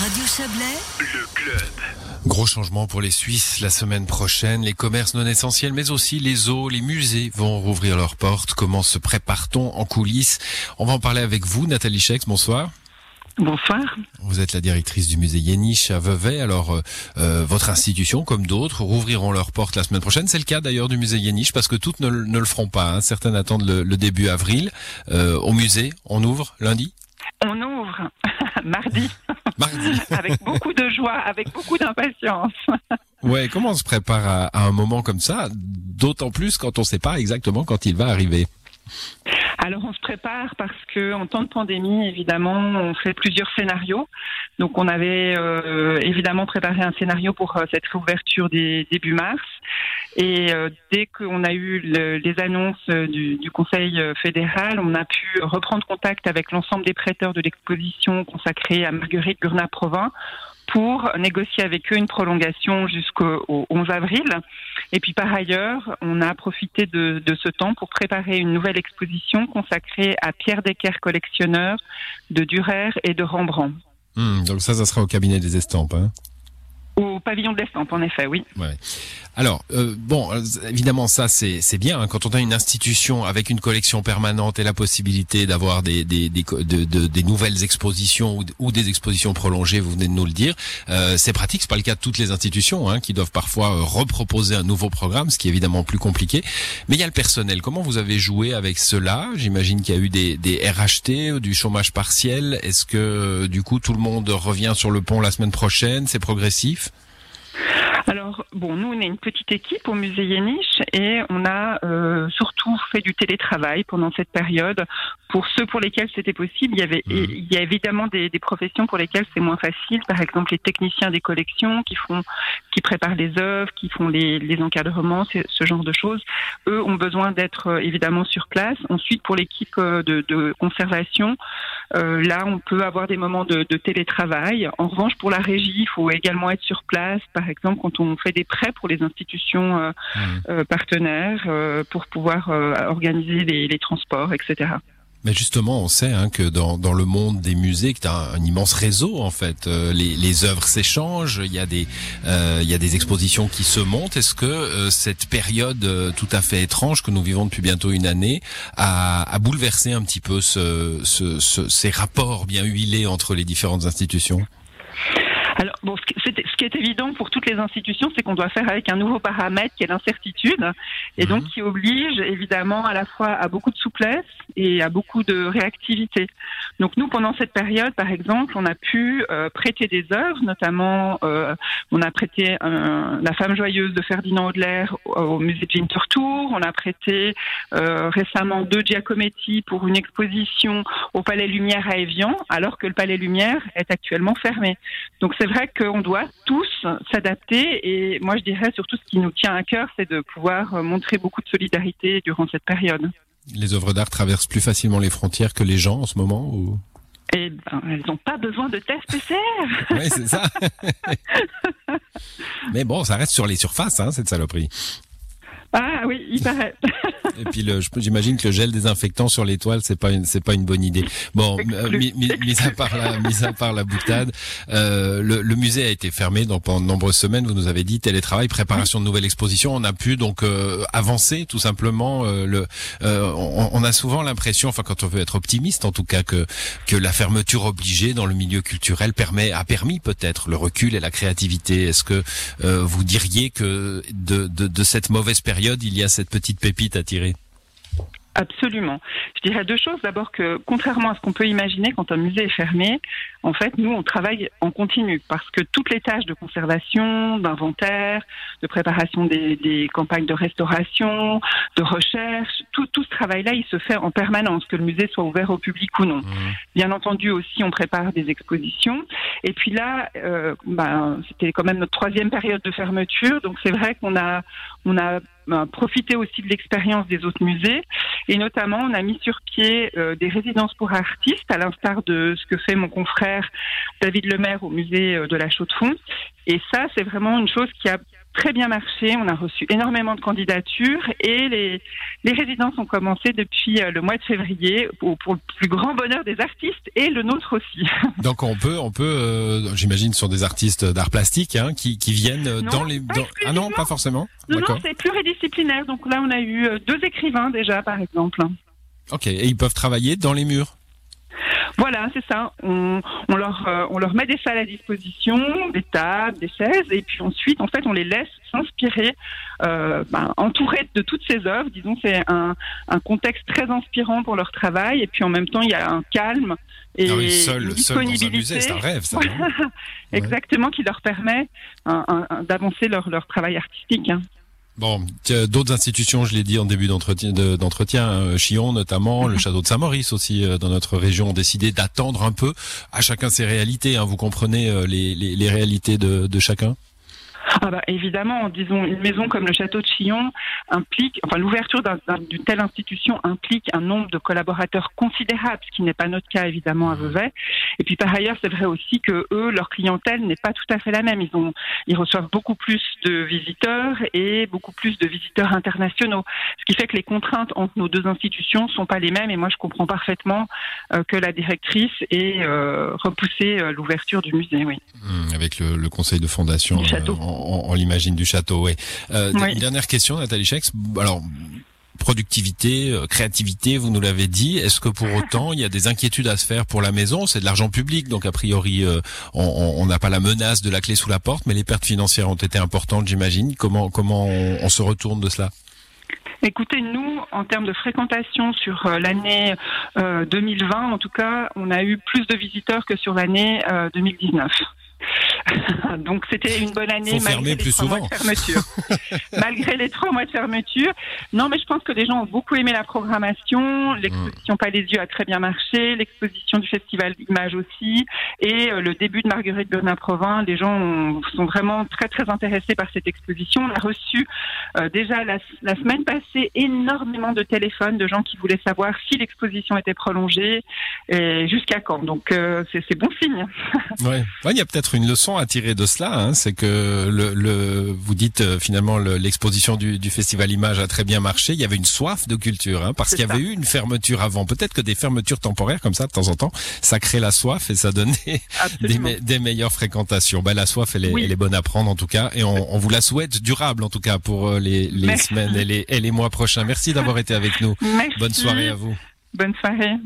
Radio Chablais, Le club. Gros changement pour les Suisses la semaine prochaine. Les commerces non essentiels, mais aussi les zoos, les musées vont rouvrir leurs portes. Comment se prépare-t-on en coulisses? On va en parler avec vous, Nathalie Schex. Bonsoir. Bonsoir. Vous êtes la directrice du musée Yéniche à Vevey. Alors, euh, euh, votre institution, comme d'autres, rouvriront leurs portes la semaine prochaine. C'est le cas d'ailleurs du musée Yéniche, parce que toutes ne, ne le feront pas. hein. Certaines attendent le, le début avril. Euh, au musée, on ouvre lundi? On ouvre mardi Mardi. avec beaucoup de joie, avec beaucoup d'impatience. Ouais, comment on se prépare à, à un moment comme ça? D'autant plus quand on ne sait pas exactement quand il va arriver. Alors on se prépare parce que en temps de pandémie, évidemment, on fait plusieurs scénarios. Donc on avait euh, évidemment préparé un scénario pour euh, cette réouverture des début mars. Et euh, dès qu'on a eu le- les annonces euh, du, du Conseil euh, fédéral, on a pu reprendre contact avec l'ensemble des prêteurs de l'exposition consacrée à Marguerite Gurnat-Provin pour négocier avec eux une prolongation jusqu'au au 11 avril. Et puis par ailleurs, on a profité de, de ce temps pour préparer une nouvelle exposition consacrée à Pierre Decker, collectionneur de Durer et de Rembrandt. Hmm, donc ça, ça sera au cabinet des estampes. Hein Au pavillon de l'Estampes, en effet, oui. Ouais. Alors, euh, bon, euh, évidemment, ça c'est bien hein, quand on a une institution avec une collection permanente et la possibilité d'avoir des des des, de- de- des nouvelles expositions ou, ou des expositions prolongées. Vous venez de nous le dire. Euh, c'est pratique, c'est pas le cas de toutes les institutions hein, qui doivent parfois euh, reproposer un nouveau programme, ce qui est évidemment plus compliqué. Mais il y a le personnel. Comment vous avez joué avec cela? J'imagine qu'il y a eu des des RHT, du chômage partiel. Est-ce que euh, du coup tout le monde revient sur le pont la semaine prochaine? C'est progressif? Alors, bon, nous, on est une petite équipe au musée Yéniche et on a euh, surtout fait du télétravail pendant cette période. Pour ceux pour lesquels c'était possible, il y avait, Mhm. il y a évidemment des, des professions pour lesquelles c'est moins facile. Par exemple, les techniciens des collections qui font, qui préparent les œuvres, qui font les, les encadrements, ce ce genre de choses. Eux ont besoin d'être euh, évidemment sur place. Ensuite, pour l'équipe euh, de, de conservation, euh, là, on peut avoir des moments de, de télétravail. En revanche, pour la régie, il faut également être sur place. Par exemple, quand on fait des prêts pour les institutions euh, Mhm. euh, partenaires, euh, pour pouvoir euh, organiser les, les transports, etc. Mais justement, on sait hein, que dans, dans le monde des musées, tu as un, immense réseau en fait. Euh, les, les œuvres s'échangent, il y a des euh, y a des expositions qui se montent. Est-ce que euh, cette période tout à fait étrange que nous vivons depuis bientôt une année a, bouleversé un petit peu ce, ce, ce- ces rapports bien huilés entre les différentes institutions? Alors, bon, ce qui, c'est- ce qui est évident pour toutes les institutions, c'est qu'on doit faire avec un nouveau paramètre qui est l'incertitude, et donc Mhm. qui oblige évidemment à la fois à beaucoup de souplesse et à beaucoup de réactivité. Donc nous, pendant cette période, par exemple, on a pu euh, prêter des œuvres, notamment euh, on a prêté La femme joyeuse de Ferdinand Hodler au, au musée de Winterthur, on a prêté euh, récemment deux Giacometti pour une exposition au Palais Lumière à Évian, alors que le Palais Lumière est actuellement fermé. Donc c'est vrai qu'on doit tous s'adapter et moi je dirais surtout ce qui nous tient à cœur, c'est de pouvoir euh, montrer beaucoup de solidarité durant cette période. Les œuvres d'art traversent plus facilement les frontières que les gens en ce moment ou... Et ben, elles n'ont pas besoin de tests PCR. Oui, c'est ça. Mais bon, ça reste sur les surfaces, hein, cette saloperie. Ah oui, il paraît. Et puis le, j'imagine que le gel désinfectant sur les toiles, c'est pas une, c'est pas une bonne idée. Bon, euh, mis, à part la, mis à part la boutade, euh, le, le musée a été fermé donc pendant de nombreuses semaines. Vous nous avez dit télétravail, préparation de nouvelles expositions. On a pu donc euh, avancer tout simplement. euh, le, euh, on, on a souvent l'impression, enfin quand on veut être optimiste en tout cas, que que la fermeture obligée dans le milieu culturel permet, a permis peut-être le recul et la créativité. Est-ce que euh, vous diriez que de, de, de cette mauvaise période, il y a cette petite pépite à tirer Absolument. Je dirais deux choses. D'abord que, contrairement à ce qu'on peut imaginer quand un musée est fermé, en fait, nous, on travaille en continu parce que toutes les tâches de conservation, d'inventaire, de préparation des, des campagnes de restauration, de recherche, tout, tout ce travail-là, il se fait en permanence, que le musée soit ouvert au public ou non. Bien entendu aussi, on prépare des expositions. Et puis là, euh, ben, c'était quand même notre troisième période de fermeture, donc c'est vrai qu'on a, on a ben, profité aussi de l'expérience des autres musées, et notamment on a mis sur pied euh, des résidences pour artistes, à l'instar de ce que fait mon confrère David Lemaire au musée euh, de la Chaux-de-Fonds. Et ça, c'est vraiment une chose qui a très bien marché. On a reçu énormément de candidatures et les, les résidences ont commencé depuis euh, le mois de février pour, pour le plus grand bonheur des artistes et le nôtre aussi. Donc on peut, on peut, euh, j'imagine, sur des artistes d'art plastique hein, qui, qui viennent dans les. Dans... Ah non, pas forcément. Non, non, c'est pluridisciplinaire. Donc là, on a eu deux écrivains déjà, par exemple. Ok, et ils peuvent travailler dans les murs? Voilà, c'est ça. On, on leur, euh, on leur met des salles à disposition, des tables, des chaises, et puis ensuite, en fait, on les laisse s'inspirer, euh, ben, entourés de toutes ces œuvres. Disons, c'est un, un, contexte très inspirant pour leur travail, et puis en même temps, il y a un calme et ah seul, une disponibilité. C'est un rêve, ça. Exactement, qui leur permet d'avancer leur, leur travail artistique. Hein. Bon, d'autres institutions, je l'ai dit en début d'entretien, d'entretien, euh, Chillon notamment, le mhm. château de Saint-Maurice aussi euh, dans notre région ont décidé d'attendre un peu. À chacun ses réalités. Hein, vous comprenez euh, les, les, les réalités de, de chacun? Ah bah, évidemment, disons, une maison comme le château de Chillon implique, enfin, l'ouverture d'une telle institution implique un nombre de collaborateurs considérable, ce qui n'est pas notre cas évidemment à. Vevey. Et puis par ailleurs, c'est vrai aussi que eux, leur clientèle n'est pas tout à fait la même. Ils ont, ils reçoivent beaucoup plus de visiteurs et beaucoup plus de visiteurs internationaux, ce qui fait que les contraintes entre nos deux institutions sont pas les mêmes. Et moi, je comprends parfaitement euh, que la directrice ait euh, repoussé euh, l'ouverture du musée. Oui. Mmh, avec le, le, conseil de fondation. Du château on, l'imagine du château. Ouais. Euh, Une dernière question, Nathalie Chex. Alors productivité, euh, créativité, vous nous l'avez dit. Est-ce que pour autant il y a des inquiétudes à se faire pour la maison? C'est de l'argent public, donc a priori euh, on n'a pas la menace de la clé sous la porte, mais les pertes financières ont été importantes, j'imagine. Comment comment on, se retourne de cela? Écoutez, nous, en termes de fréquentation sur euh, l'année 2020, en tout cas, on a eu plus de visiteurs que sur l'année 2019. Donc c'était une bonne année malgré les trois mois de fermeture. malgré les trois mois de fermeture. Non, mais je pense que les gens ont beaucoup aimé la programmation. L'exposition mm. Pas a très bien marché. L'exposition du Festival Image aussi. Et euh, le début de Marguerite Bernard-Provin. Les gens sont vraiment très très intéressés par cette exposition. On a reçu euh, déjà la, semaine passée énormément de téléphones de gens qui voulaient savoir si l'exposition était prolongée et jusqu'à quand. Donc euh, c'est bon signe. ouais. Il y a peut-être une leçon à tirer de cela, hein, c'est que le, le, vous dites euh, finalement l'exposition du, du, festival Image a très bien marché. Il y avait une soif de culture, hein, parce qu'il y avait eu une fermeture avant. Peut-être que des fermetures temporaires comme ça de temps en temps, ça crée la soif et ça donnait des, des, meilleures fréquentations. Ben, la soif, elle est, elle est, bonne à prendre en tout cas, et on, on vous la souhaite durable en tout cas pour euh, les, les semaines et les, et les mois prochains. Merci d'avoir été avec nous. Merci. Bonne soirée à vous. Bonne soirée.